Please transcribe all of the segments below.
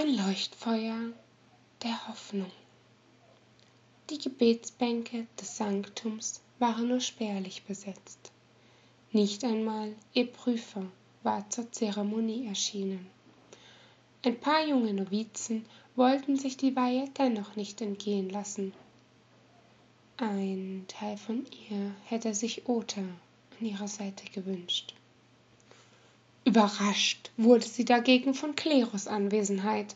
ein Leuchtfeuer der Hoffnung. Die Gebetsbänke des Sanktums waren nur spärlich besetzt. Nicht einmal ihr Prüfer war zur Zeremonie erschienen. Ein paar junge Novizen wollten sich die Weihe dennoch nicht entgehen lassen. Ein Teil von ihr hätte sich Ota an ihrer Seite gewünscht. Überrascht wurde sie dagegen von Klerus Anwesenheit.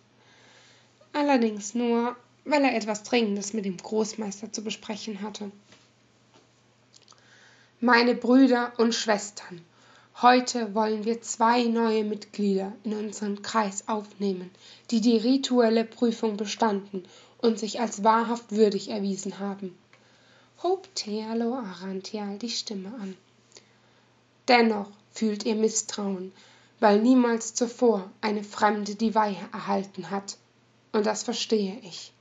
Allerdings nur, weil er etwas Dringendes mit dem Großmeister zu besprechen hatte. Meine Brüder und Schwestern, heute wollen wir zwei neue Mitglieder in unseren Kreis aufnehmen, die die rituelle Prüfung bestanden und sich als wahrhaft würdig erwiesen haben hob Thealo Arantial die Stimme an. Dennoch fühlt ihr Misstrauen, weil niemals zuvor eine Fremde die Weihe erhalten hat, und das verstehe ich.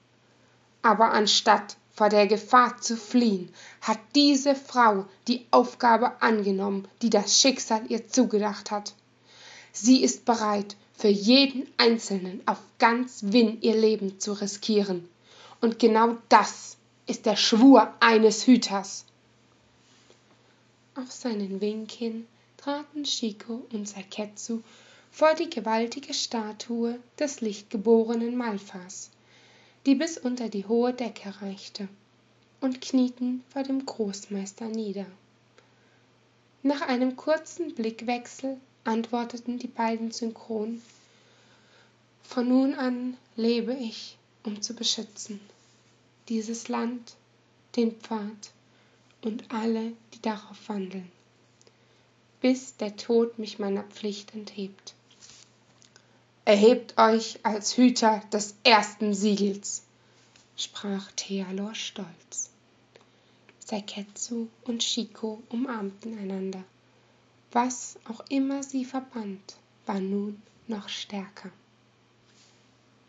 Aber anstatt vor der Gefahr zu fliehen, hat diese Frau die Aufgabe angenommen, die das Schicksal ihr zugedacht hat. Sie ist bereit, für jeden Einzelnen auf ganz Winn ihr Leben zu riskieren. Und genau das ist der Schwur eines Hüters. Auf seinen Wink hin traten Chico und Saketsu vor die gewaltige Statue des lichtgeborenen Malfas, die bis unter die hohe Decke reichte, und knieten vor dem Großmeister nieder. Nach einem kurzen Blickwechsel antworteten die beiden synchron Von nun an lebe ich, um zu beschützen dieses Land, den Pfad und alle, die darauf wandeln, bis der Tod mich meiner Pflicht enthebt. Erhebt euch als Hüter des ersten Siegels, sprach Thealor stolz. Seketsu und Shiko umarmten einander. Was auch immer sie verband, war nun noch stärker.